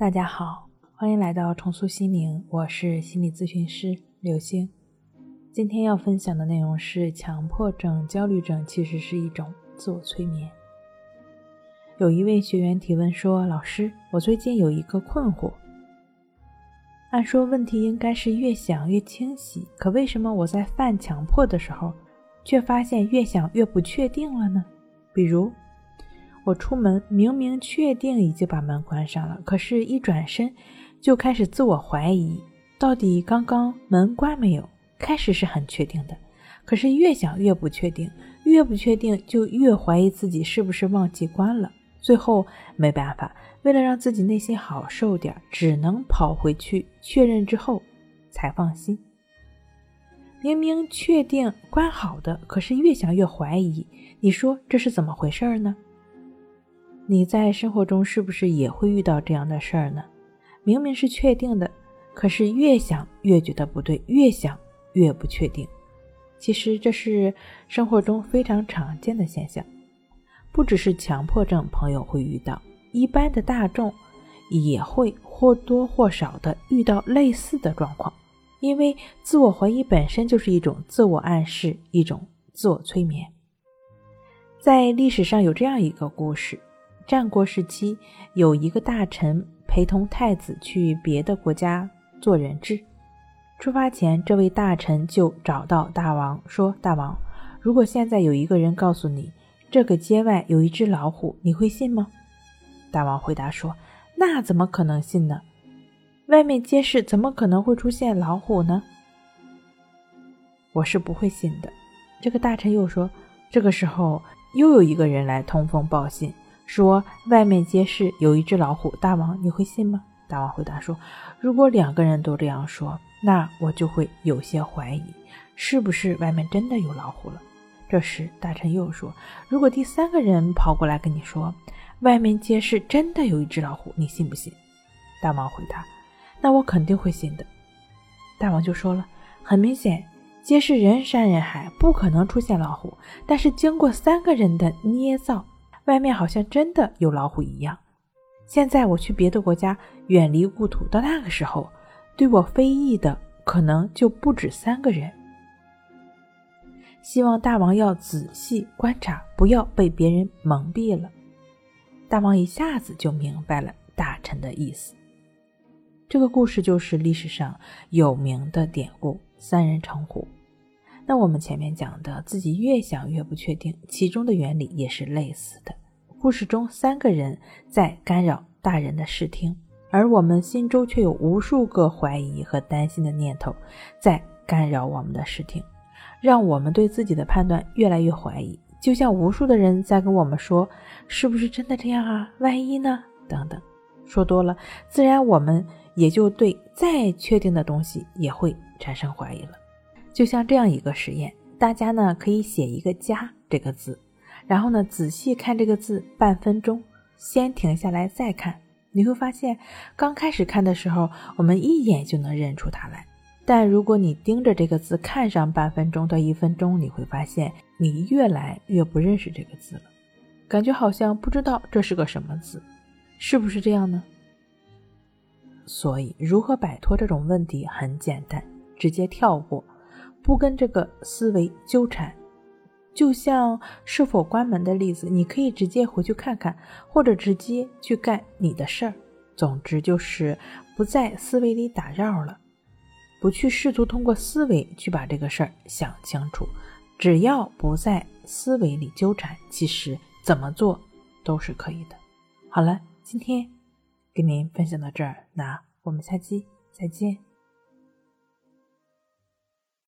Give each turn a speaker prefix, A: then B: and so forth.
A: 大家好，欢迎来到重塑心灵，我是心理咨询师刘星。今天要分享的内容是：强迫症、焦虑症其实是一种自我催眠。有一位学员提问说：“老师，我最近有一个困惑。按说问题应该是越想越清晰，可为什么我在犯强迫的时候，却发现越想越不确定了呢？比如……”我出门明明确定已经把门关上了，可是，一转身就开始自我怀疑，到底刚刚门关没有？开始是很确定的，可是越想越不确定，越不确定就越怀疑自己是不是忘记关了。最后没办法，为了让自己内心好受点，只能跑回去确认之后才放心。明明确定关好的，可是越想越怀疑，你说这是怎么回事呢？你在生活中是不是也会遇到这样的事儿呢？明明是确定的，可是越想越觉得不对，越想越不确定。其实这是生活中非常常见的现象，不只是强迫症朋友会遇到，一般的大众也会或多或少的遇到类似的状况。因为自我怀疑本身就是一种自我暗示，一种自我催眠。在历史上有这样一个故事。战国时期，有一个大臣陪同太子去别的国家做人质。出发前，这位大臣就找到大王说：“大王，如果现在有一个人告诉你这个街外有一只老虎，你会信吗？”大王回答说：“那怎么可能信呢？外面街市怎么可能会出现老虎呢？我是不会信的。”这个大臣又说：“这个时候，又有一个人来通风报信。”说外面街市有一只老虎，大王你会信吗？大王回答说：“如果两个人都这样说，那我就会有些怀疑，是不是外面真的有老虎了？”这时大臣又说：“如果第三个人跑过来跟你说，外面街市真的有一只老虎，你信不信？”大王回答：“那我肯定会信的。”大王就说了：“很明显，街市人山人海，不可能出现老虎，但是经过三个人的捏造。”外面好像真的有老虎一样。现在我去别的国家，远离故土，到那个时候，对我非议的可能就不止三个人。希望大王要仔细观察，不要被别人蒙蔽了。大王一下子就明白了大臣的意思。这个故事就是历史上有名的典故“三人成虎”。那我们前面讲的，自己越想越不确定，其中的原理也是类似的。故事中三个人在干扰大人的视听，而我们心中却有无数个怀疑和担心的念头在干扰我们的视听，让我们对自己的判断越来越怀疑。就像无数的人在跟我们说：“是不是真的这样啊？万一呢？”等等，说多了，自然我们也就对再确定的东西也会产生怀疑了。就像这样一个实验，大家呢可以写一个“家”这个字。然后呢，仔细看这个字半分钟，先停下来再看，你会发现，刚开始看的时候，我们一眼就能认出它来。但如果你盯着这个字看上半分钟到一分钟，你会发现你越来越不认识这个字了，感觉好像不知道这是个什么字，是不是这样呢？所以，如何摆脱这种问题很简单，直接跳过，不跟这个思维纠缠。就像是否关门的例子，你可以直接回去看看，或者直接去干你的事儿。总之就是不在思维里打绕了，不去试图通过思维去把这个事儿想清楚。只要不在思维里纠缠，其实怎么做都是可以的。好了，今天跟您分享到这儿，那我们下期再见。